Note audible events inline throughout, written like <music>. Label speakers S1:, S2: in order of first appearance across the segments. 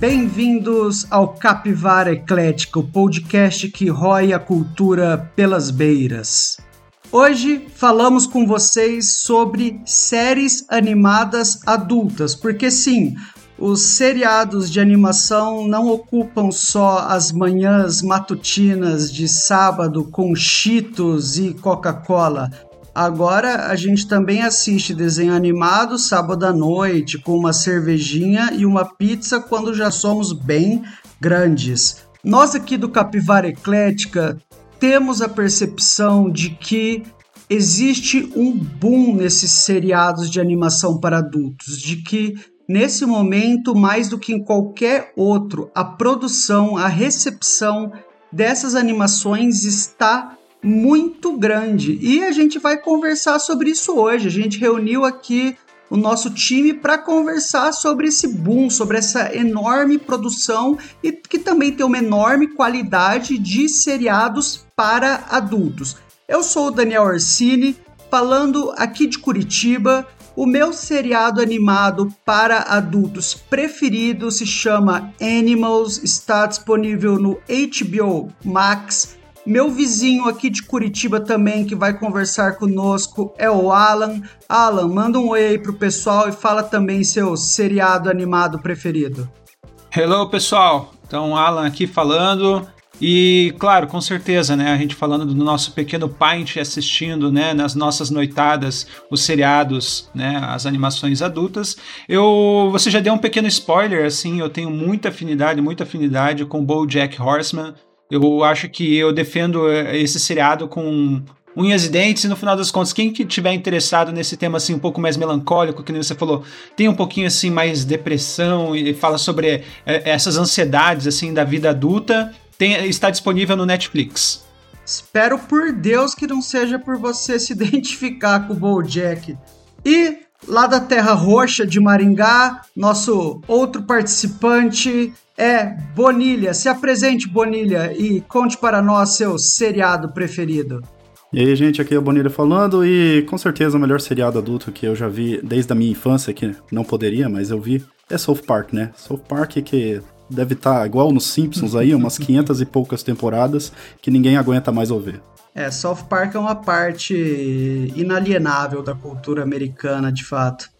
S1: Bem-vindos ao Capivara Eclética, o podcast que rói a cultura pelas beiras. Hoje falamos com vocês sobre séries animadas adultas, porque sim, os seriados de animação não ocupam só as manhãs matutinas de sábado com Cheetos e Coca-Cola. Agora a gente também assiste desenho animado sábado à noite com uma cervejinha e uma pizza quando já somos bem grandes. Nós aqui do Capivara Eclética temos a percepção de que existe um boom nesses seriados de animação para adultos, de que Nesse momento, mais do que em qualquer outro, a produção, a recepção dessas animações está muito grande. E a gente vai conversar sobre isso hoje. A gente reuniu aqui o nosso time para conversar sobre esse boom, sobre essa enorme produção e que também tem uma enorme qualidade de seriados para adultos. Eu sou o Daniel Orsini, falando aqui de Curitiba. O meu seriado animado para adultos preferido se chama Animals, está disponível no HBO Max. Meu vizinho aqui de Curitiba também que vai conversar conosco é o Alan. Alan, manda um oi aí pro pessoal e fala também seu seriado animado preferido.
S2: Hello, pessoal. Então, Alan aqui falando. E, claro, com certeza, né? A gente falando do nosso pequeno Paint assistindo, né? Nas nossas noitadas, os seriados, né? As animações adultas. Eu, você já deu um pequeno spoiler, assim. Eu tenho muita afinidade, muita afinidade com BoJack Horseman. Eu acho que eu defendo eh, esse seriado com unhas e dentes, e no final das contas, quem que tiver interessado nesse tema assim um pouco mais melancólico, que nem você falou, tem um pouquinho assim mais depressão e fala sobre é, essas ansiedades assim da vida adulta, tem, está disponível no Netflix.
S1: Espero por Deus que não seja por você se <laughs> identificar com o BoJack. E lá da Terra Roxa de Maringá, nosso outro participante é Bonilha. Se apresente, Bonilha, e conte para nós seu seriado preferido.
S3: E aí, gente, aqui é o Bonilha falando, e com certeza o melhor seriado adulto que eu já vi desde a minha infância, que não poderia, mas eu vi, é South Park, né? South Park que deve estar tá igual nos Simpsons aí, umas 500 e poucas temporadas que ninguém aguenta mais ouvir.
S1: É, South Park é uma parte inalienável da cultura americana, de fato.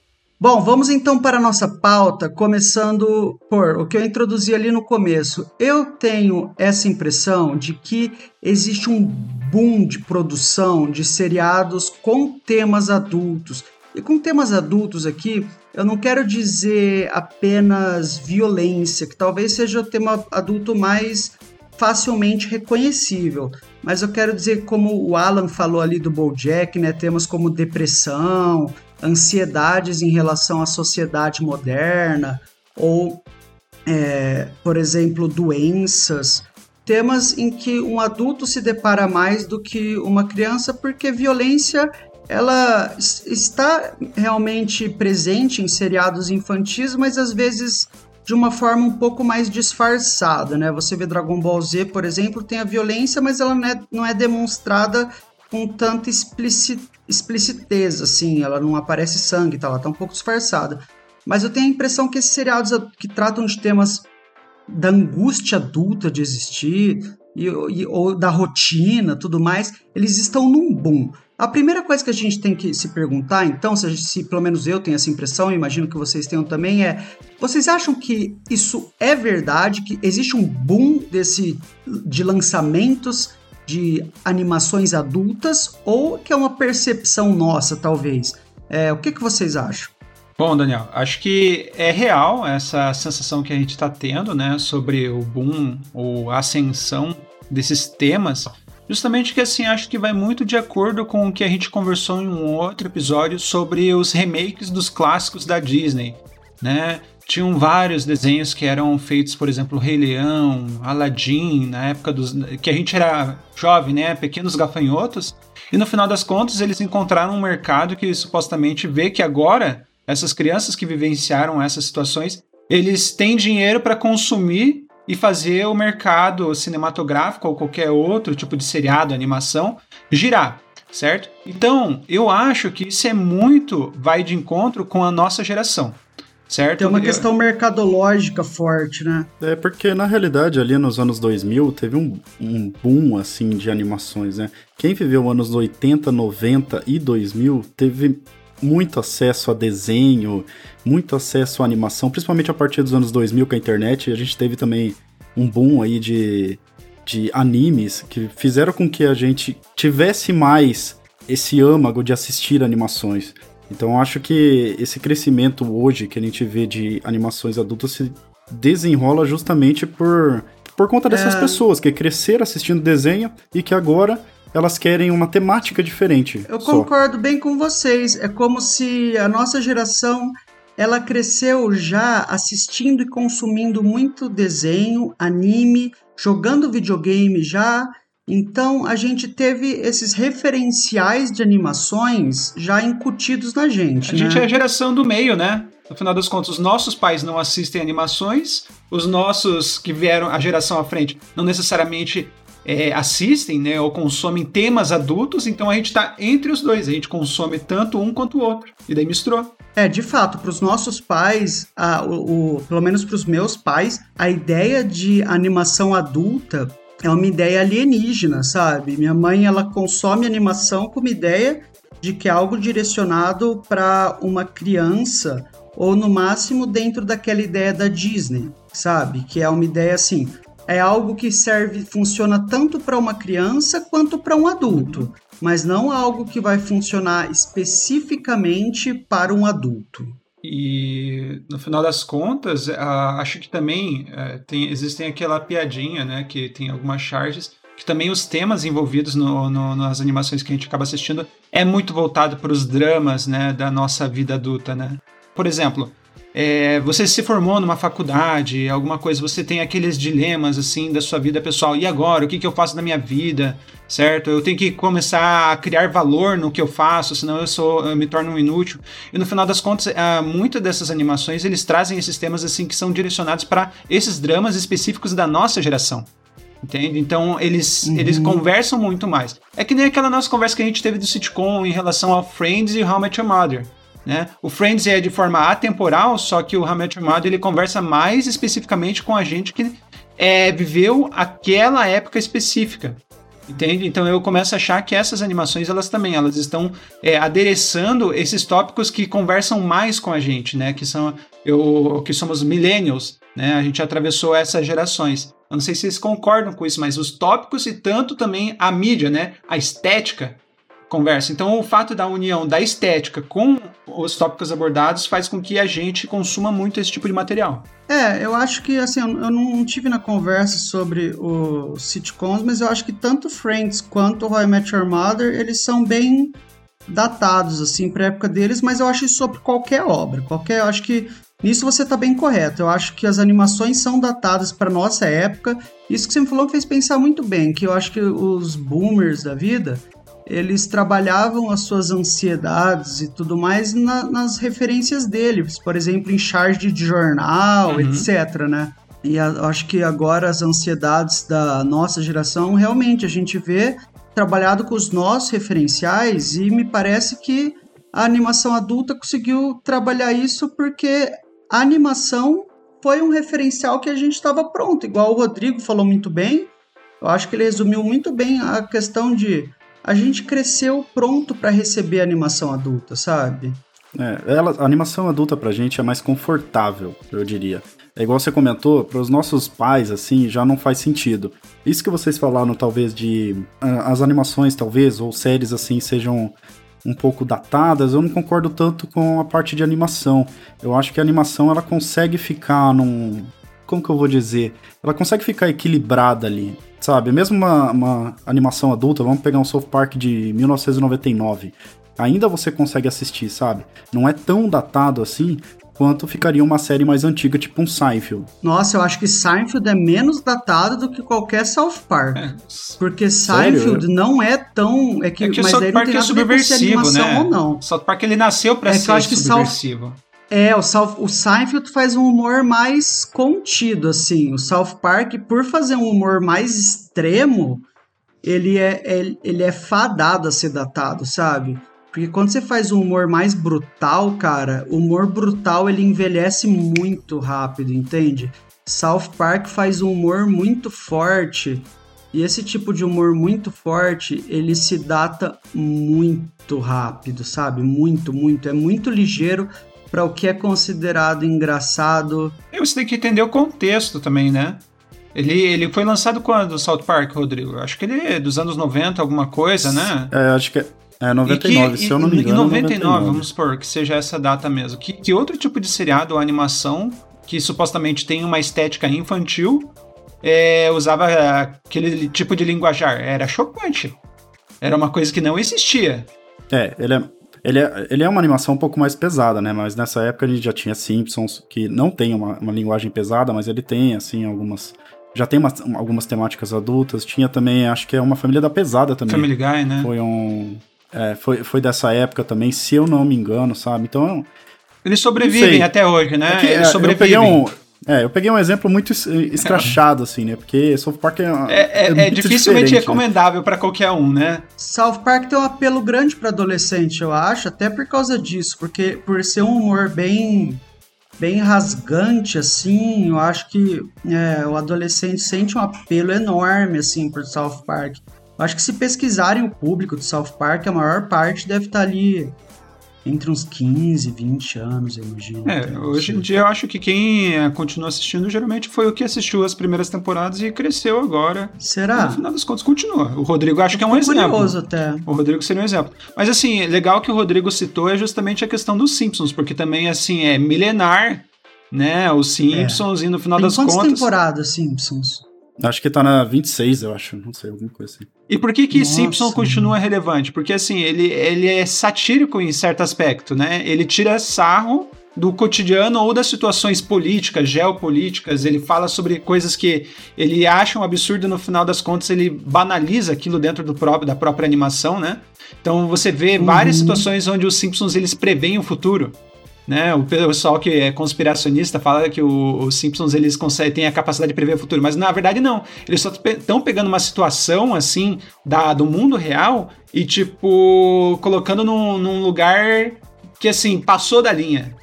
S1: Bom, vamos então para a nossa pauta, começando por o que eu introduzi ali no começo. Eu tenho essa impressão de que existe um boom de produção de seriados com temas adultos. E com temas adultos aqui, eu não quero dizer apenas violência, que talvez seja o tema adulto mais facilmente reconhecível, mas eu quero dizer como o Alan falou ali do BoJack, né, temas como depressão, ansiedades em relação à sociedade moderna ou, é, por exemplo, doenças, temas em que um adulto se depara mais do que uma criança, porque violência ela está realmente presente em seriados infantis, mas às vezes de uma forma um pouco mais disfarçada, né? Você vê Dragon Ball Z, por exemplo, tem a violência, mas ela não é, não é demonstrada com tanta explicitez, assim, ela não aparece sangue, tá? ela tá um pouco disfarçada. Mas eu tenho a impressão que esses seriados que tratam de temas da angústia adulta de existir, e, e, ou da rotina, tudo mais, eles estão num boom. A primeira coisa que a gente tem que se perguntar, então, se, gente, se pelo menos eu tenho essa impressão, imagino que vocês tenham também, é: vocês acham que isso é verdade? Que existe um boom desse de lançamentos de animações adultas ou que é uma percepção nossa, talvez? É, o que, que vocês acham?
S2: Bom, Daniel, acho que é real essa sensação que a gente está tendo, né, sobre o boom ou ascensão desses temas. Justamente que assim, acho que vai muito de acordo com o que a gente conversou em um outro episódio sobre os remakes dos clássicos da Disney, né? Tinham vários desenhos que eram feitos, por exemplo, Rei Leão, Aladdin, na época dos que a gente era jovem, né, pequenos gafanhotos, e no final das contas eles encontraram um mercado que supostamente vê que agora essas crianças que vivenciaram essas situações, eles têm dinheiro para consumir e fazer o mercado cinematográfico ou qualquer outro tipo de seriado, animação, girar, certo? Então, eu acho que isso é muito vai de encontro com a nossa geração. certo?
S1: Tem uma questão mercadológica forte, né?
S3: É, porque na realidade ali nos anos 2000 teve um, um boom assim de animações, né? Quem viveu anos 80, 90 e 2000 teve muito acesso a desenho, muito acesso à animação, principalmente a partir dos anos 2000 com a internet, a gente teve também um boom aí de, de animes que fizeram com que a gente tivesse mais esse âmago de assistir animações. Então acho que esse crescimento hoje que a gente vê de animações adultas se desenrola justamente por, por conta dessas é... pessoas que cresceram assistindo desenho e que agora elas querem uma temática diferente.
S1: Eu só. concordo bem com vocês. É como se a nossa geração ela cresceu já assistindo e consumindo muito desenho, anime, jogando videogame já então a gente teve esses referenciais de animações já incutidos na gente.
S2: A né? gente é a geração do meio, né? No final das contas, os nossos pais não assistem animações, os nossos que vieram a geração à frente não necessariamente é, assistem, né, ou consomem temas adultos, então a gente está entre os dois, a gente consome tanto um quanto o outro, e daí misturou.
S1: É, de fato, para os nossos pais, a, o, o, pelo menos para os meus pais, a ideia de animação adulta é uma ideia alienígena, sabe? Minha mãe ela consome animação com uma ideia de que é algo direcionado para uma criança ou no máximo dentro daquela ideia da Disney, sabe? Que é uma ideia assim, é algo que serve, funciona tanto para uma criança quanto para um adulto, mas não algo que vai funcionar especificamente para um adulto.
S2: E no final das contas, uh, acho que também uh, tem, existem aquela piadinha, né? Que tem algumas charges, que também os temas envolvidos no, no, nas animações que a gente acaba assistindo é muito voltado para os dramas, né? Da nossa vida adulta, né? Por exemplo, é, você se formou numa faculdade, alguma coisa, você tem aqueles dilemas assim da sua vida pessoal. E agora, o que, que eu faço da minha vida, certo? Eu tenho que começar a criar valor no que eu faço, senão eu sou, eu me torno um inútil. E no final das contas, uh, muitas dessas animações eles trazem esses temas assim que são direcionados para esses dramas específicos da nossa geração. Entende? Então eles, uhum. eles conversam muito mais. É que nem aquela nossa conversa que a gente teve do sitcom em relação ao Friends e How I Met Your Mother. Né? O Friends é de forma atemporal, só que o I Mother ele conversa mais especificamente com a gente que é, viveu aquela época específica. Entende? Então eu começo a achar que essas animações elas também elas estão é, adereçando esses tópicos que conversam mais com a gente, né? Que são eu que somos millennials, né? A gente atravessou essas gerações. Eu não sei se vocês concordam com isso, mas os tópicos e tanto também a mídia, né? A estética conversa. Então, o fato da união da estética com os tópicos abordados faz com que a gente consuma muito esse tipo de material.
S1: É, eu acho que, assim, eu não tive na conversa sobre os sitcoms, mas eu acho que tanto Friends quanto How I Met Your Mother, eles são bem datados, assim, pra época deles, mas eu acho isso sobre qualquer obra. Qualquer, eu acho que nisso você tá bem correto. Eu acho que as animações são datadas para nossa época. Isso que você me falou fez pensar muito bem, que eu acho que os boomers da vida, eles trabalhavam as suas ansiedades e tudo mais na, nas referências deles, por exemplo, em charge de jornal, uhum. etc, né? E a, acho que agora as ansiedades da nossa geração, realmente, a gente vê trabalhado com os nossos referenciais e me parece que a animação adulta conseguiu trabalhar isso porque a animação foi um referencial que a gente estava pronto, igual o Rodrigo falou muito bem. Eu acho que ele resumiu muito bem a questão de a gente cresceu pronto para receber animação adulta, sabe?
S3: É, ela, a animação adulta pra gente é mais confortável, eu diria. É igual você comentou, para os nossos pais, assim, já não faz sentido. Isso que vocês falaram, talvez, de uh, as animações, talvez, ou séries, assim, sejam um pouco datadas, eu não concordo tanto com a parte de animação. Eu acho que a animação, ela consegue ficar num... Como que eu vou dizer? Ela consegue ficar equilibrada ali sabe? Mesmo uma, uma animação adulta, vamos pegar um South Park de 1999, ainda você consegue assistir, sabe? Não é tão datado assim quanto ficaria uma série mais antiga, tipo um Seinfeld.
S1: Nossa, eu acho que Seinfeld é menos datado do que qualquer South Park. É. Porque Seinfeld Sério? não é tão. É que,
S2: é
S1: que
S2: o South Park é subversivo, né? Ou não. South Park ele nasceu para é ser subversivo. South...
S1: É, o, South, o Seinfeld faz um humor mais contido, assim. O South Park, por fazer um humor mais extremo, ele é, é, ele é fadado a ser datado, sabe? Porque quando você faz um humor mais brutal, cara, o humor brutal ele envelhece muito rápido, entende? South Park faz um humor muito forte. E esse tipo de humor muito forte, ele se data muito rápido, sabe? Muito, muito. É muito ligeiro para o que é considerado engraçado.
S2: E você tem que entender o contexto também, né? Ele, ele foi lançado quando, o South Park, Rodrigo? Acho que ele é dos anos 90, alguma coisa, né?
S3: É, acho que é 99, que, se eu não me engano.
S2: Em 99, 99, vamos supor que seja essa data mesmo. Que, que outro tipo de seriado ou animação que supostamente tem uma estética infantil é, usava aquele tipo de linguajar? Era chocante. Era uma coisa que não existia.
S3: É, ele é, ele é, ele é uma animação um pouco mais pesada, né? Mas nessa época a gente já tinha Simpsons, que não tem uma, uma linguagem pesada, mas ele tem, assim, algumas. Já tem umas, algumas temáticas adultas. Tinha também, acho que é uma família da pesada também.
S2: Family Guy, né?
S3: Foi um. É, foi, foi dessa época também, se eu não me engano, sabe? Então.
S2: Eles sobrevivem até hoje, né? É que, Eles sobrevivem.
S3: Eu peguei um, é, eu peguei um exemplo muito escrachado, assim, né? Porque South Park é.
S2: É, é, é dificilmente né? recomendável né? para qualquer um, né?
S1: South Park tem um apelo grande para adolescente, eu acho, até por causa disso, porque por ser um humor bem bem rasgante, assim, eu acho que é, o adolescente sente um apelo enorme, assim, por South Park. Eu acho que se pesquisarem o público de South Park, a maior parte deve estar tá ali entre uns 15, 20 anos, eu imagino.
S2: É, hoje em dia eu acho que quem eh, continua assistindo geralmente foi o que assistiu as primeiras temporadas e cresceu agora.
S1: Será?
S2: No final das contas continua. O Rodrigo acho eu que é um exemplo.
S1: até.
S2: O Rodrigo seria um exemplo. Mas assim, legal que o Rodrigo citou é justamente a questão dos Simpsons, porque também assim é milenar, né? Os Simpsons é. e no final
S1: Tem
S2: das
S1: quantas
S2: contas.
S1: temporadas Simpsons?
S3: Acho que tá na 26, eu acho. Não sei, alguma coisa assim.
S2: E por que que Nossa. Simpson continua relevante? Porque assim, ele, ele é satírico em certo aspecto, né? Ele tira sarro do cotidiano ou das situações políticas, geopolíticas, ele fala sobre coisas que ele acha um absurdo no final das contas ele banaliza aquilo dentro do próprio da própria animação, né? Então você vê uhum. várias situações onde os Simpsons eles preveem o futuro. Né? O pessoal que é conspiracionista fala que os Simpsons eles conseguem têm a capacidade de prever o futuro, mas na verdade não. Eles só estão pegando uma situação assim da, do mundo real e tipo colocando num, num lugar que assim passou da linha,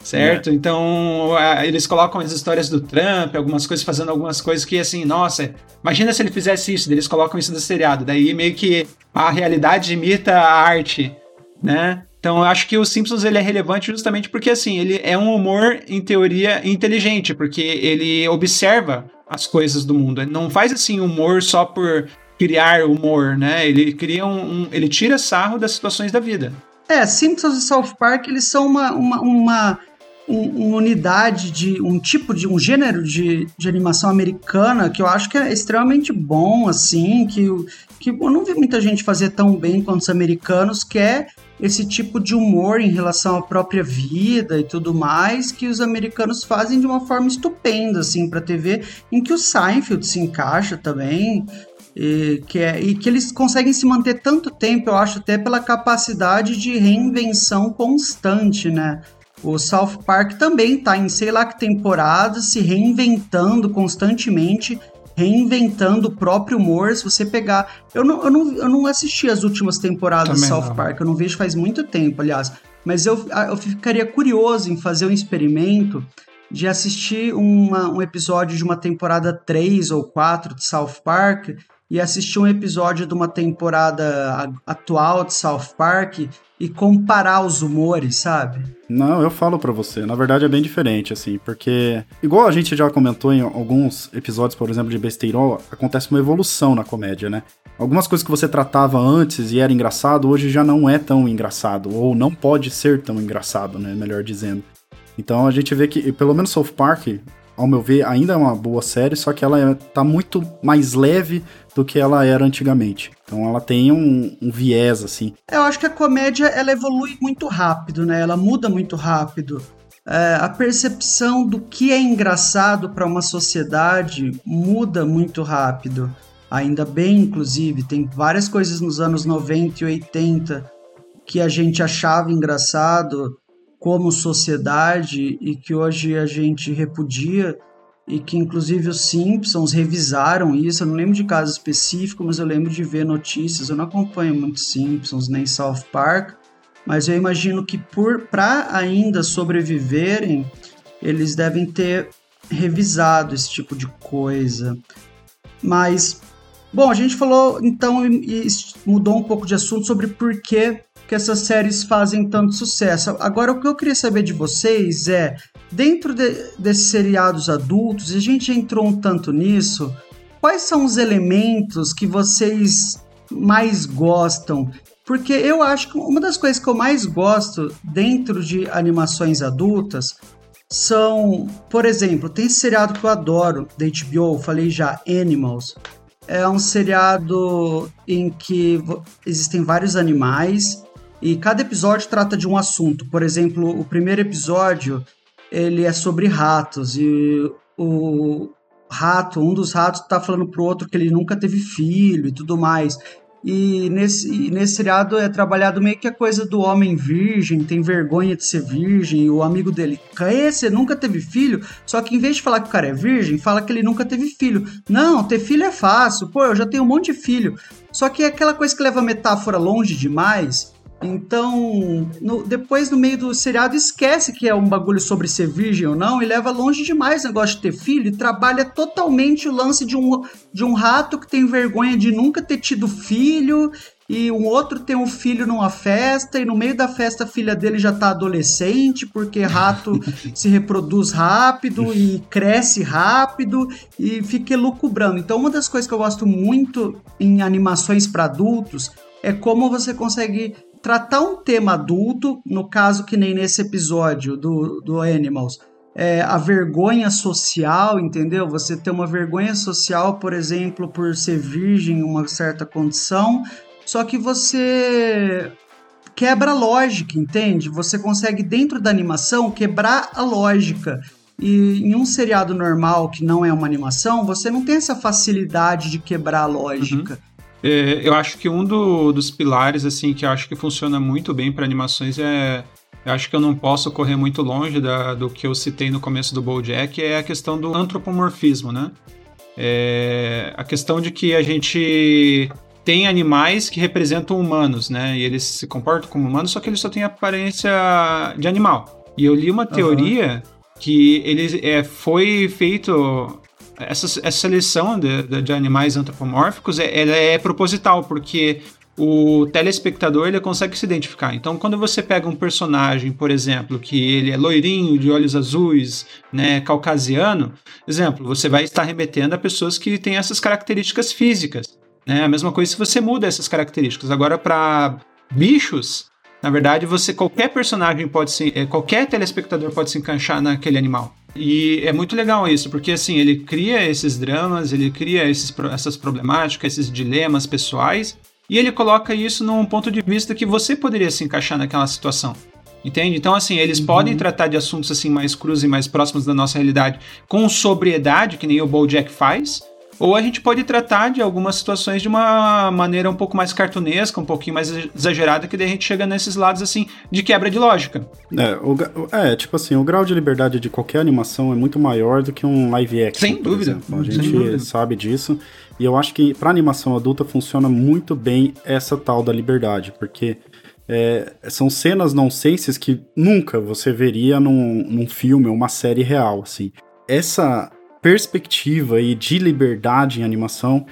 S2: certo? É. Então eles colocam as histórias do Trump, algumas coisas fazendo algumas coisas que assim, nossa, imagina se ele fizesse isso, eles colocam isso no seriado, daí meio que a realidade imita a arte, né? Então eu acho que o Simpsons ele é relevante justamente porque assim, ele é um humor em teoria inteligente, porque ele observa as coisas do mundo. Ele não faz assim humor só por criar humor, né? Ele cria um, um ele tira sarro das situações da vida.
S1: É, Simpsons e South Park, eles são uma, uma, uma uma unidade de um tipo de um gênero de, de animação americana que eu acho que é extremamente bom assim que, que eu não vi muita gente fazer tão bem quanto os americanos que é esse tipo de humor em relação à própria vida e tudo mais que os americanos fazem de uma forma estupenda assim para TV em que o Seinfeld se encaixa também e que, é, e que eles conseguem se manter tanto tempo, eu acho, até pela capacidade de reinvenção constante, né? O South Park também tá em sei lá que temporada, se reinventando constantemente, reinventando o próprio humor. Se você pegar. Eu não, eu não, eu não assisti as últimas temporadas do South não. Park, eu não vejo faz muito tempo, aliás. Mas eu, eu ficaria curioso em fazer um experimento de assistir uma, um episódio de uma temporada 3 ou 4 de South Park e assistir um episódio de uma temporada atual de South Park e comparar os humores, sabe?
S3: Não, eu falo para você. Na verdade é bem diferente, assim, porque igual a gente já comentou em alguns episódios, por exemplo, de Besteirol, acontece uma evolução na comédia, né? Algumas coisas que você tratava antes e era engraçado, hoje já não é tão engraçado, ou não pode ser tão engraçado, né? Melhor dizendo. Então a gente vê que, pelo menos South Park, ao meu ver, ainda é uma boa série, só que ela é, tá muito mais leve do que ela era antigamente. Então ela tem um, um, viés, assim.
S1: Eu acho que a comédia, ela evolui muito rápido, né? Ela muda muito rápido. É, a percepção do que é engraçado para uma sociedade muda muito rápido. Ainda bem, inclusive, tem várias coisas nos anos 90 e 80 que a gente achava engraçado como sociedade e que hoje a gente repudia e que inclusive os Simpsons revisaram isso. Eu não lembro de caso específico, mas eu lembro de ver notícias. Eu não acompanho muito Simpsons nem South Park, mas eu imagino que por para ainda sobreviverem, eles devem ter revisado esse tipo de coisa. Mas bom, a gente falou então e, mudou um pouco de assunto sobre por que que essas séries fazem tanto sucesso. Agora, o que eu queria saber de vocês é, dentro de, desses seriados adultos, a gente entrou um tanto nisso, quais são os elementos que vocês mais gostam porque eu acho que uma das coisas que eu mais gosto dentro de animações adultas são, por exemplo, tem esse seriado que eu adoro da HBO, falei já, Animals. É um seriado em que existem vários animais e cada episódio trata de um assunto. Por exemplo, o primeiro episódio ele é sobre ratos e o rato, um dos ratos está falando pro outro que ele nunca teve filho e tudo mais. E nesse, nesse seriado é trabalhado meio que a coisa do homem virgem, tem vergonha de ser virgem, e o amigo dele, esse nunca teve filho, só que em vez de falar que o cara é virgem, fala que ele nunca teve filho. Não, ter filho é fácil, pô, eu já tenho um monte de filho. Só que é aquela coisa que leva a metáfora longe demais, então, no, depois no meio do seriado esquece que é um bagulho sobre ser virgem ou não e leva longe demais o negócio de ter filho e trabalha totalmente o lance de um, de um rato que tem vergonha de nunca ter tido filho e um outro tem um filho numa festa e no meio da festa a filha dele já tá adolescente porque rato <laughs> se reproduz rápido e cresce rápido e fica elucubrando. Então, uma das coisas que eu gosto muito em animações para adultos é como você consegue tratar um tema adulto, no caso que nem nesse episódio do, do Animals, é, a vergonha social, entendeu? Você ter uma vergonha social, por exemplo, por ser virgem em uma certa condição, só que você quebra a lógica, entende? Você consegue, dentro da animação, quebrar a lógica. E em um seriado normal que não é uma animação, você não tem essa facilidade de quebrar a lógica. Uhum.
S2: É, eu acho que um do, dos pilares, assim, que eu acho que funciona muito bem para animações é. Eu acho que eu não posso correr muito longe da, do que eu citei no começo do BoJack, é a questão do antropomorfismo, né? É, a questão de que a gente tem animais que representam humanos, né? E eles se comportam como humanos, só que eles só têm aparência de animal. E eu li uma teoria uhum. que ele é, foi feito essa, essa seleção de, de, animais antropomórficos é, ela é proposital, porque o telespectador ele consegue se identificar. Então, quando você pega um personagem, por exemplo, que ele é loirinho, de olhos azuis, né, caucasiano, exemplo, você vai estar remetendo a pessoas que têm essas características físicas. Né? A mesma coisa se você muda essas características. Agora, para bichos, na verdade, você qualquer personagem pode se, é, qualquer telespectador pode se encaixar naquele animal. E é muito legal isso, porque assim, ele cria esses dramas, ele cria esses, essas problemáticas, esses dilemas pessoais, e ele coloca isso num ponto de vista que você poderia se encaixar naquela situação. Entende? Então, assim, eles uhum. podem tratar de assuntos assim mais crus e mais próximos da nossa realidade com sobriedade, que nem o BoJack faz, ou a gente pode tratar de algumas situações de uma maneira um pouco mais cartunesca, um pouquinho mais exagerada, que daí a gente chega nesses lados assim de quebra de lógica.
S3: É, o, é, tipo assim, o grau de liberdade de qualquer animação é muito maior do que um live action.
S2: Sem dúvida.
S3: Exemplo. A gente dúvida. sabe disso. E eu acho que para animação adulta funciona muito bem essa tal da liberdade, porque é, são cenas nonsenses que nunca você veria num, num filme ou uma série real, assim. Essa perspectiva e de liberdade em animação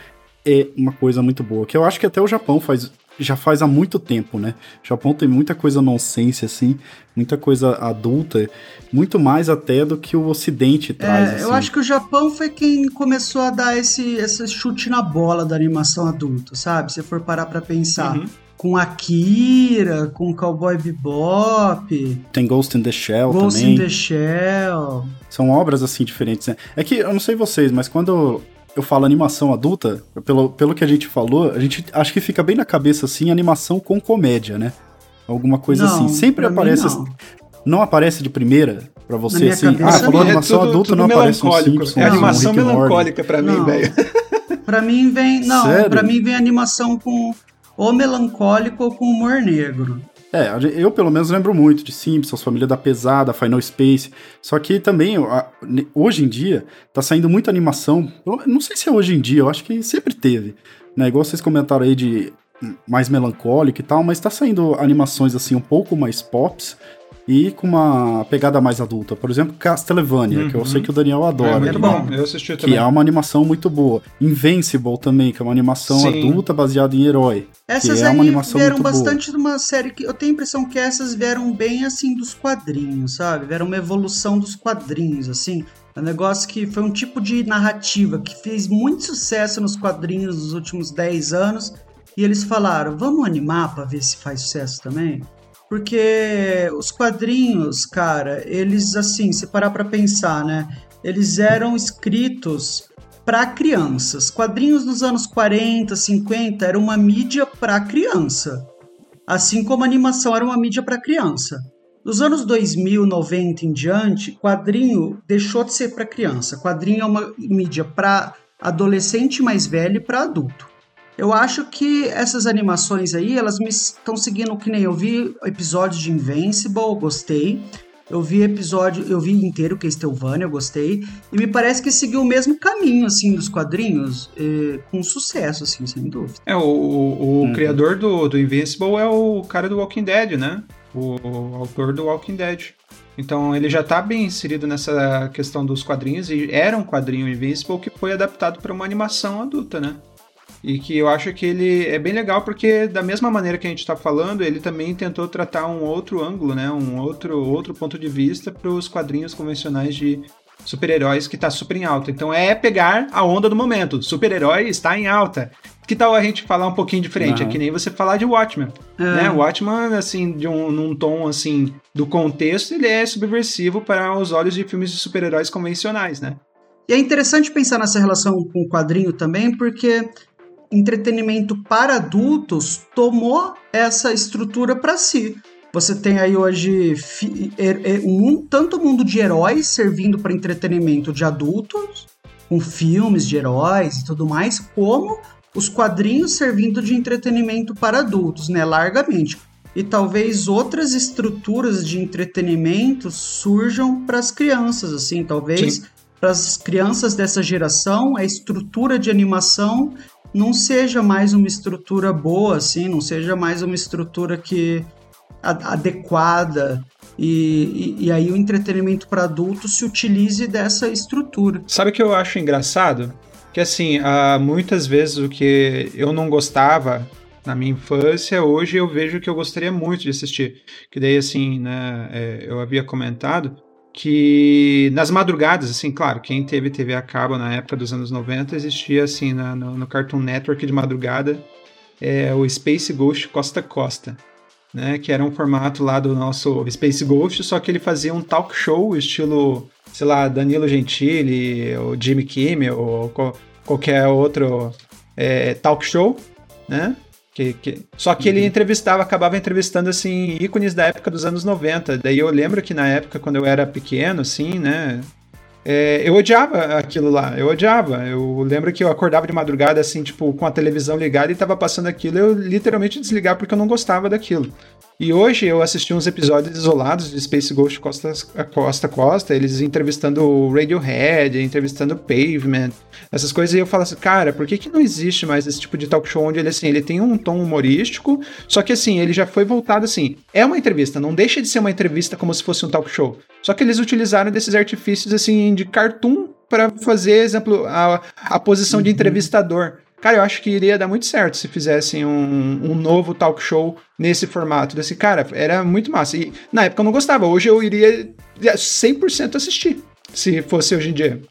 S3: é uma coisa muito boa. Que eu acho que até o Japão faz já faz há muito tempo, né? O Japão tem muita coisa nonsense, assim, muita coisa adulta, muito mais até do que o Ocidente é, traz. É,
S1: assim. Eu acho que o Japão foi quem começou a dar esse, esse chute na bola da animação adulta, sabe? Se for parar pra pensar. Uhum com Akira, com Cowboy Bebop.
S3: Tem Ghost in the Shell
S1: Ghost
S3: também.
S1: Ghost in the Shell.
S3: São obras assim diferentes, né? É que eu não sei vocês, mas quando eu falo animação adulta, pelo, pelo que a gente falou, a gente acho que fica bem na cabeça assim animação com comédia, né? Alguma coisa
S1: não,
S3: assim. Sempre aparece.
S1: Não.
S3: não. aparece de primeira para você assim. Ah, falou é animação tudo, adulta, tudo não aparece um Simpsons,
S2: É animação um melancólica para mim, velho.
S1: Para mim vem, não, para mim vem animação com ou melancólico ou com humor negro.
S3: É, eu pelo menos lembro muito de Simpsons, Família da Pesada, Final Space. Só que também, hoje em dia, tá saindo muita animação. Não sei se é hoje em dia, eu acho que sempre teve. Né? Igual vocês comentaram aí de mais melancólica e tal, mas tá saindo animações assim um pouco mais pops e com uma pegada mais adulta. Por exemplo, Castlevania, uhum. que eu sei que o Daniel adora. É
S2: muito bom, eu assisti
S3: também. Que é uma animação muito boa. Invincible também, que é uma animação Sim. adulta baseada em herói.
S1: Essas
S3: é
S1: aí vieram bastante de uma série que eu tenho a impressão que essas vieram bem assim dos quadrinhos, sabe? Vieram uma evolução dos quadrinhos, assim. É um negócio que foi um tipo de narrativa que fez muito sucesso nos quadrinhos nos últimos 10 anos. E eles falaram: vamos animar para ver se faz sucesso também? Porque os quadrinhos, cara, eles assim, se parar para pensar, né? Eles eram escritos para crianças. Quadrinhos nos anos 40, 50 era uma mídia para criança. Assim como animação era uma mídia para criança. Dos anos 2000, 90 em diante, quadrinho deixou de ser para criança. Quadrinho é uma mídia para adolescente mais velho e para adulto. Eu acho que essas animações aí, elas me estão seguindo que nem eu vi episódios de Invincible, gostei. Eu vi episódio, eu vi inteiro Castlevania, eu gostei. E me parece que seguiu o mesmo caminho, assim, dos quadrinhos, eh, com sucesso, assim, sem dúvida.
S2: É, o, o, uhum. criador do, do Invincible é o cara do Walking Dead, né? O, o autor do Walking Dead. Então ele já está bem inserido nessa questão dos quadrinhos, e era um quadrinho Invincible que foi adaptado para uma animação adulta, né? E que eu acho que ele é bem legal porque, da mesma maneira que a gente está falando, ele também tentou tratar um outro ângulo, né? Um outro, outro ponto de vista para os quadrinhos convencionais de super-heróis que está super em alta. Então é pegar a onda do momento. Super-herói está em alta. Que tal a gente falar um pouquinho diferente? Uhum. É que nem você falar de Watchmen. É. Né? Watchmen, assim, de um, num tom assim do contexto, ele é subversivo para os olhos de filmes de super-heróis convencionais, né?
S1: E é interessante pensar nessa relação com o quadrinho também, porque entretenimento para adultos tomou essa estrutura para si. Você tem aí hoje um, tanto mundo de heróis servindo para entretenimento de adultos, com filmes de heróis e tudo mais, como os quadrinhos servindo de entretenimento para adultos, né, largamente. E talvez outras estruturas de entretenimento surjam para as crianças, assim, talvez para as crianças dessa geração, a estrutura de animação não seja mais uma estrutura boa, assim, não seja mais uma estrutura que adequada e, e, e, aí o entretenimento para adultos se utilize dessa estrutura.
S2: Sabe o que eu acho engraçado? Que assim, uh, muitas vezes o que eu não gostava na minha infância, hoje eu vejo que eu gostaria muito de assistir. Que daí, assim, né, é, eu havia comentado que nas madrugadas, assim, claro, quem teve TV a cabo na época dos anos 90, existia, assim, na, no, no, Cartoon Network de madrugada, é, o Space Ghost Costa Costa, né, que era um formato lá do nosso Space Ghost, só que ele fazia um talk show, estilo, sei lá, Danilo Gentili, ou Jimmy Kimmel, ou qualquer outro é, talk show, né, que, que... Só que uhum. ele entrevistava, acabava entrevistando, assim, ícones da época dos anos 90. Daí eu lembro que na época, quando eu era pequeno, assim, né? É, eu odiava aquilo lá, eu odiava. Eu lembro que eu acordava de madrugada, assim, tipo, com a televisão ligada e tava passando aquilo, eu literalmente desligar porque eu não gostava daquilo. E hoje eu assisti uns episódios isolados de Space Ghost Costa a Costa, Costa eles entrevistando o Radiohead, entrevistando o Pavement, essas coisas, e eu falo assim, cara, por que, que não existe mais esse tipo de talk show onde ele, assim, ele tem um tom humorístico, só que, assim, ele já foi voltado, assim, é uma entrevista, não deixa de ser uma entrevista como se fosse um talk show, só que eles utilizaram desses artifícios, assim, de cartoon para fazer, exemplo, a, a posição de uhum. entrevistador. Cara, eu acho que iria dar muito certo se fizessem um, um novo talk show nesse formato. Desse cara, era muito massa. E na época eu não gostava, hoje eu iria 100% assistir, se fosse hoje em dia.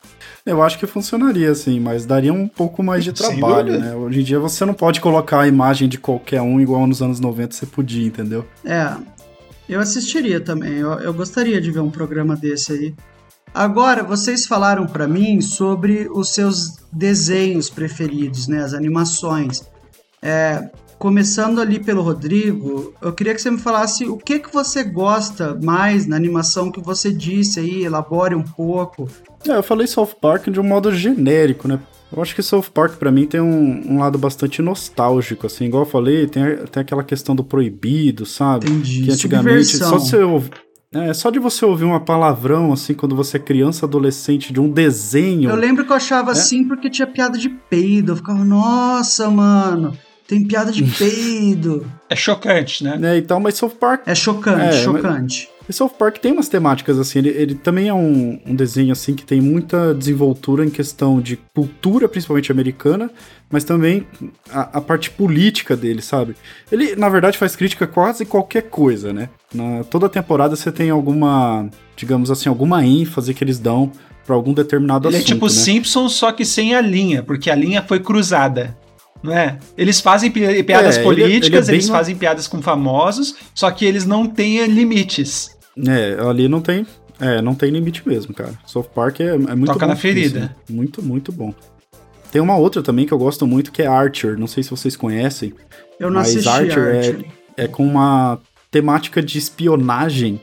S3: Eu acho que funcionaria, assim, mas daria um pouco mais de trabalho, né? Hoje em dia você não pode colocar a imagem de qualquer um igual nos anos 90 você podia, entendeu?
S1: É, eu assistiria também. Eu, eu gostaria de ver um programa desse aí. Agora, vocês falaram para mim sobre os seus desenhos preferidos, né, as animações. É, começando ali pelo Rodrigo, eu queria que você me falasse o que que você gosta mais na animação que você disse aí, elabore um pouco.
S3: É, eu falei South Park de um modo genérico, né? Eu acho que South Park para mim tem um, um, lado bastante nostálgico, assim, igual eu falei, tem, tem aquela questão do proibido, sabe?
S1: Entendi.
S3: Que antigamente Subversão. só você é, só de você ouvir uma palavrão, assim, quando você é criança, adolescente, de um desenho.
S1: Eu lembro que eu achava é? assim porque tinha piada de peido. Eu ficava, nossa, mano. tem piada de <laughs> peido.
S2: É chocante, né?
S3: né? Então, mas South Park.
S1: É chocante,
S3: É,
S1: chocante.
S3: E South Park tem umas temáticas assim, ele, ele também é um, um desenho assim que tem muita desenvoltura em questão de cultura, principalmente americana, mas também a, a parte política dele, sabe? Ele, na verdade, faz crítica a quase qualquer coisa, né? Na, toda temporada você tem alguma, digamos assim, alguma ênfase que eles dão pra algum determinado
S2: Ele
S3: assunto,
S2: é tipo
S3: né?
S2: Simpsons, só que sem a linha, porque a linha foi cruzada. Não é? Eles fazem pi- piadas
S3: É, ele é-
S2: políticas,
S3: ele é bem
S2: eles
S3: uma-
S2: fazem piadas com famosos, só que eles não têm limites.
S3: É, ali não tem, é, não tem limite mesmo, cara. South Park é, é muito
S2: Toca
S3: bom
S2: na ferida.
S3: né? Muito, muito bom. Tem uma outra também que eu gosto muito que é Archer, não sei se vocês conhecem.
S1: Eu não
S3: Mas
S1: assisti
S3: Archer é-
S1: Archer.
S3: é com uma temática de espionagem,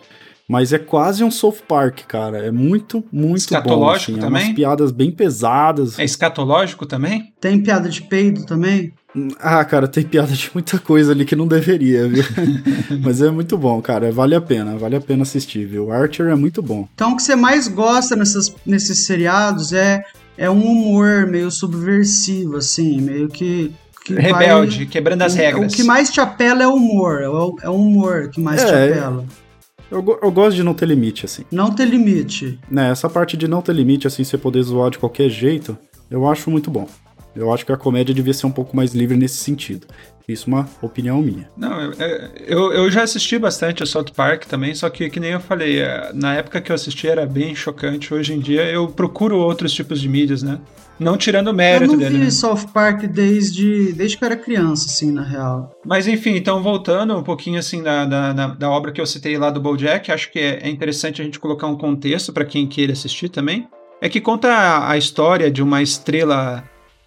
S3: mas é quase um South Park, cara. É muito, muito
S2: Escatológico
S3: bom. Assim. É
S2: também?
S3: umas piadas bem pesadas.
S2: É escatológico também?
S1: Tem piada de peido também?
S3: Ah, cara, tem piada de muita coisa ali que não deveria, viu? <laughs> mas é muito bom, cara. Vale a pena, vale a pena assistir, viu? Archer é muito bom.
S1: Então o que você mais gosta nessas, nesses seriados é, é um humor meio subversivo, assim, meio que. que vai-
S2: Rebelde, quebrando as
S1: o-
S2: regras.
S1: O que mais te apela é o humor. É o, é o humor que mais te
S3: É,
S1: apela.
S3: Eu, eu gosto de não ter limite, assim.
S1: Não ter limite.
S3: Né, essa parte de não ter limite, assim, você poder zoar de qualquer jeito, eu acho muito bom. Eu acho que a comédia devia ser um pouco mais livre nesse sentido. Isso é uma opinião minha.
S2: Não, eu, eu, eu já assisti bastante a South Park também, só que, que nem eu falei, é, na época que eu assisti era bem chocante. Hoje em dia eu procuro outros tipos de mídias, né? Não tirando o
S1: Eu
S2: mérito
S1: não
S2: dele.
S1: vi
S2: né?
S1: South Park desde, desde que eu era criança, assim, na real.
S2: Mas enfim, então voltando um pouquinho assim da, da, da- da obra que eu citei lá do BoJack, acho que é, é interessante a gente colocar um contexto para quem queira assistir também. É que conta a, a história de uma estrela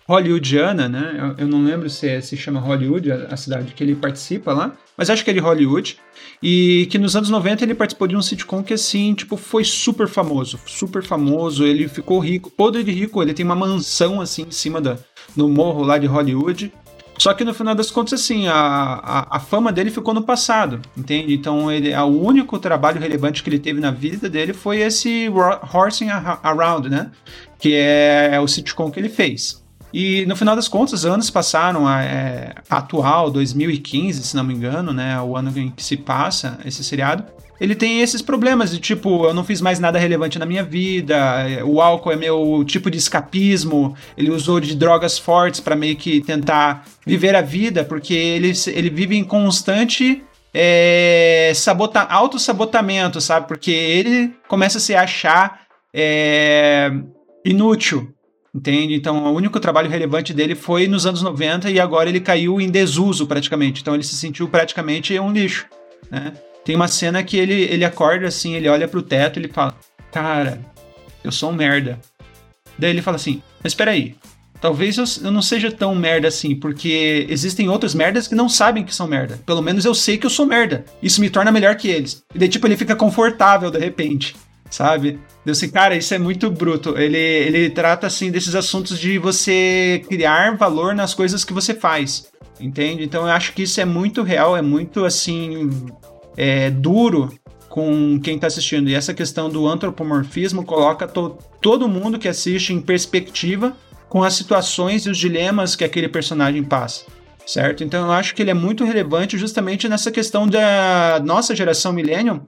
S2: hollywoodiana, né? Eu, eu não lembro se é- se chama Hollywood a, a cidade que ele participa lá, mas acho que é de Hollywood. E que nos anos 90 ele participou de um sitcom que assim, tipo, foi super famoso, super famoso, ele ficou rico, podre de rico, ele tem uma mansão assim em cima da, no morro lá de Hollywood. Só que no final das contas, assim, a, a, a fama dele ficou no passado, entende? Então, ele, o único trabalho relevante que ele teve na vida dele foi esse Horsing Ar- Around, né? Que é, o sitcom que ele fez. E no final das contas, anos passaram, a, é, atual, 2015, se não me engano, né? O ano em que se passa esse seriado. Ele tem esses problemas de tipo, eu não fiz mais nada relevante na minha vida, é, o álcool é meu tipo de escapismo, ele usou de drogas fortes para meio que tentar viver a vida, porque ele, ele vive em constante é, sabota, autossabotamento, sabe? Porque ele começa a se achar é, inútil, entende? Então, o único trabalho relevante dele foi nos anos 90 e agora ele caiu em desuso praticamente. Então, ele se sentiu praticamente um lixo, né? Tem uma cena que ele, ele acorda assim, ele olha pro teto e ele fala: Cara, eu sou um merda. Daí ele fala assim: Mas espera aí, talvez eu, eu não seja tão merda assim, porque existem outras merdas que não sabem que são merda. Pelo menos eu sei que eu sou merda. Isso me torna melhor que eles. E daí, tipo, ele fica confortável de repente, sabe? Eu assim, cara, isso é muito bruto. Ele, ele trata, assim, desses assuntos de você criar valor nas coisas que você faz. Entende? Então eu acho que isso é muito real, é muito, assim, é, duro com quem está assistindo. E essa questão do antropomorfismo coloca to todo mundo que assiste em perspectiva com as situações e os dilemas que aquele personagem passa. Certo? Então eu acho que ele é muito relevante justamente nessa questão da nossa geração millennium.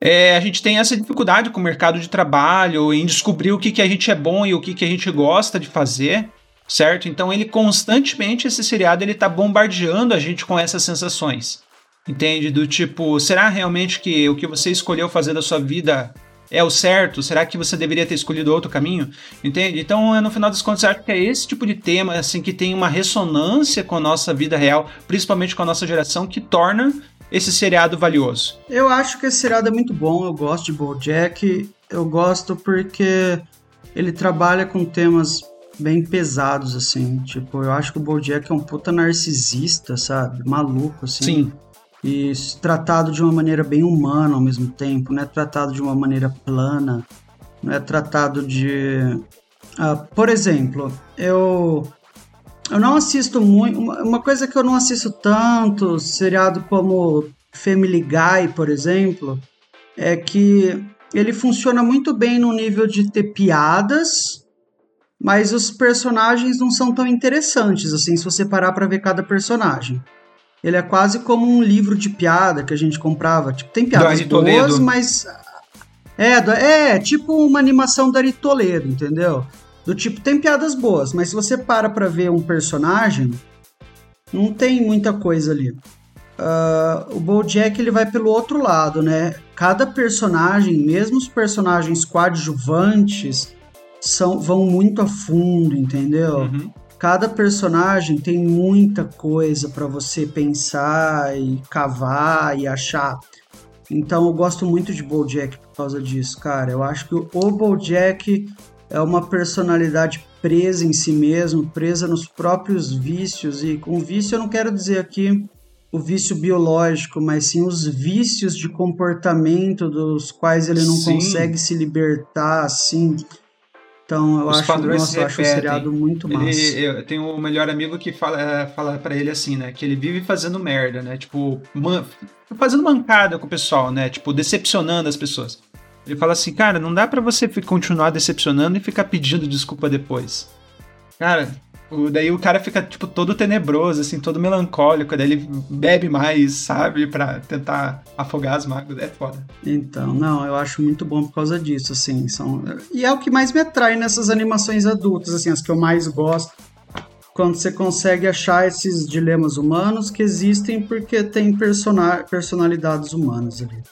S2: É, a gente tem essa dificuldade com o mercado de trabalho, em descobrir o que, que a gente é bom e o que, que a gente gosta de fazer, certo? Então ele constantemente, esse seriado, ele tá bombardeando a gente com essas sensações. Entende? Do tipo, será realmente que o que você escolheu fazer da sua vida é o certo? Será que você deveria ter escolhido outro caminho? Entende? Então, é, no final das contas, acho que é esse tipo de tema, assim, que tem uma ressonância com a nossa vida real, principalmente com a nossa geração, que torna esse seriado valioso.
S1: Eu acho que esse seriado é muito bom, eu gosto de BoJack, eu gosto porque ele trabalha com temas bem pesados, assim, tipo, eu acho que o BoJack é um puta narcisista, sabe, maluco, assim.
S2: Sim.
S1: E tratado de uma maneira bem humana ao mesmo tempo, não é tratado de uma maneira plana, não é tratado de... Ah, por exemplo, eu... Eu não assisto muito. Uma coisa que eu não assisto tanto, seriado como Family Guy, por exemplo, é que ele funciona muito bem no nível de ter piadas, mas os personagens não são tão interessantes assim se você parar para ver cada personagem. Ele é quase como um livro de piada que a gente comprava. Tipo, tem piadas boas, mas é, é, tipo uma animação da Ari Toledo, entendeu? Do tipo, tem piadas boas, mas se você para pra ver um personagem, não tem muita coisa ali. Uh, o BoJack ele vai pelo outro lado, né? Cada personagem, mesmo os personagens coadjuvantes, são, vão muito a fundo, entendeu? Uhum. Cada personagem tem muita coisa para você pensar e cavar e achar. Então eu gosto muito de BoJack por causa disso, cara. Eu acho que o BoJack é uma personalidade presa em si mesmo, presa nos próprios vícios e com vício eu não quero dizer aqui o vício biológico, mas sim os vícios de comportamento dos quais ele não sim. consegue se libertar, assim. Então eu Os acho, nossa, eu acho o seriado muito massa.
S2: Ele, eu tenho um melhor amigo que fala, fala para ele assim, né? Que ele vive fazendo merda, né? Tipo, man, fazendo mancada com o pessoal, né? Tipo, decepcionando as pessoas. Ele fala assim, cara, não dá para você continuar decepcionando e ficar pedindo desculpa depois. Cara, o, daí o cara fica, tipo, todo tenebroso, assim, todo melancólico, daí ele bebe mais, sabe, para tentar afogar as mágoas. É foda.
S1: Então, não, eu acho muito bom por causa disso, assim. São... E é o que mais me atrai nessas animações adultas, assim, as que eu mais gosto quando você consegue achar esses dilemas humanos que existem porque tem persona personalidades humanas ali.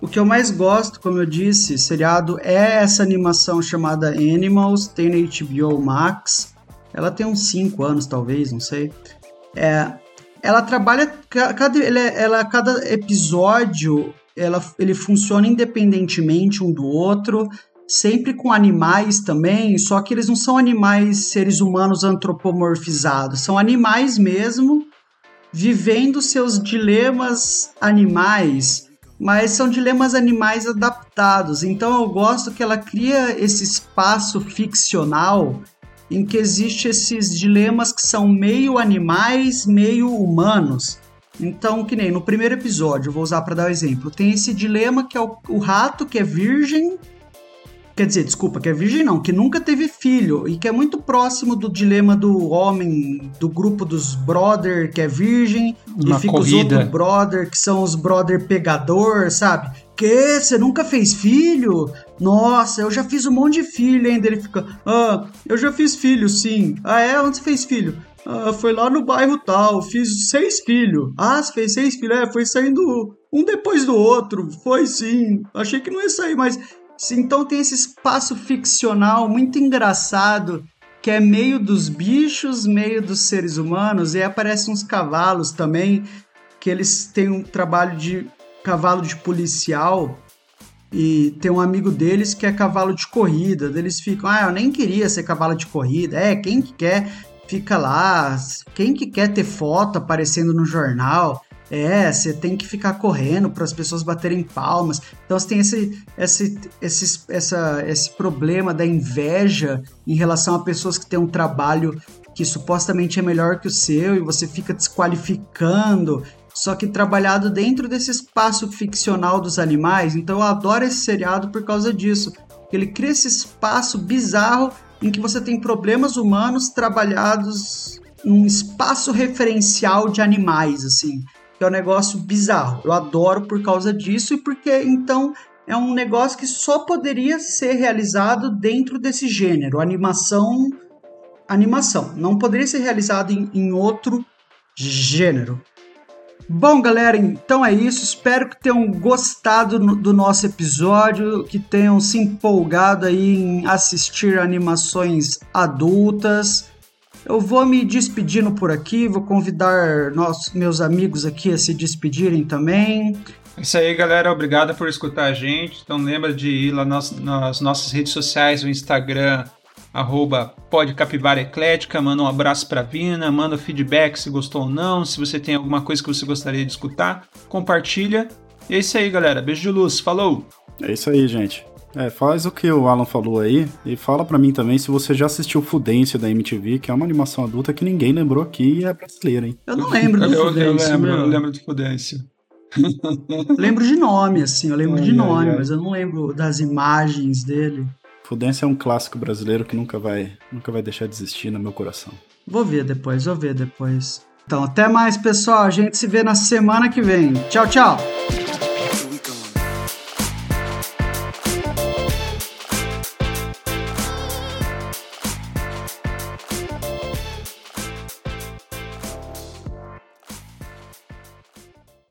S1: O que eu mais gosto, como eu disse, seriado é essa animação chamada Animals, tem na HBO Max. Ela tem uns 5 anos, talvez, não sei. É, ela trabalha. Cada, ela, cada episódio ela, ele funciona independentemente um do outro sempre com animais também, só que eles não são animais seres humanos antropomorfizados, são animais mesmo vivendo seus dilemas animais, mas são dilemas animais adaptados. Então eu gosto que ela cria esse espaço ficcional em que existe esses dilemas que são meio animais, meio humanos. Então, que nem no primeiro episódio, vou usar para dar o um exemplo, tem esse dilema que é o, o rato que é virgem Quer dizer, desculpa, que é virgem não, que nunca teve filho e que é muito próximo do dilema do homem, do grupo dos brother que é virgem Uma e fica corrida. os outros brother que são os brother pegador, sabe? Que? Você nunca fez filho? Nossa, eu já fiz um monte de filho ainda. Ele fica, ah, eu já fiz filho, sim. Ah, é? Onde você fez filho? Ah, foi lá no bairro tal, fiz seis filhos. Ah, você fez seis filhos? É, foi saindo um depois do outro. Foi sim. Achei que não ia sair, mas então tem esse espaço ficcional muito engraçado que é meio dos bichos, meio dos seres humanos, e aparecem uns cavalos também, que eles têm um trabalho de cavalo de policial, e tem um amigo deles que é cavalo de corrida. Eles ficam, ah, eu nem queria ser cavalo de corrida. É, quem que quer fica lá, quem que quer ter foto aparecendo no jornal. É, você tem que ficar correndo para as pessoas baterem palmas. Então você tem esse, esse, esse, essa, esse problema da inveja em relação a pessoas que têm um trabalho que supostamente é melhor que o seu e você fica desqualificando. Só que trabalhado dentro desse espaço ficcional dos animais. Então eu adoro esse seriado por causa disso. Ele cria esse espaço bizarro em que você tem problemas humanos trabalhados num espaço referencial de animais, assim que é um negócio bizarro. Eu adoro por causa disso e porque então é um negócio que só poderia ser realizado dentro desse gênero, animação, animação. Não poderia ser realizado em, em outro gênero. Bom, galera, então é isso. Espero que tenham gostado do nosso episódio, que tenham se empolgado aí em assistir animações adultas. Eu vou me despedindo por aqui, vou convidar nossos, meus amigos aqui a se despedirem também.
S2: É isso aí, galera. Obrigado por escutar a gente. Então lembra de ir lá nas, nas nossas redes sociais, o Instagram, arroba podcapivareclética, manda um abraço pra Vina, manda feedback se gostou ou não, se você tem alguma coisa que você gostaria de escutar, compartilha. E é isso aí, galera. Beijo de luz. Falou!
S3: É isso aí, gente. É, faz o que o Alan falou aí e fala para mim também se você já assistiu Fudêncio da MTV, que é uma animação adulta que ninguém lembrou aqui e é brasileira, hein?
S1: Eu não lembro do
S2: eu, Fudêncio. Eu lembro, eu lembro do Fudêncio.
S1: lembro de nome, assim, eu lembro de nome, mas eu não lembro das imagens dele.
S3: Fudência é um clássico brasileiro que nunca vai, nunca vai deixar de existir no meu coração.
S1: Vou ver depois, vou ver depois. Então, até mais, pessoal. A gente se vê na semana que vem. Tchau, tchau.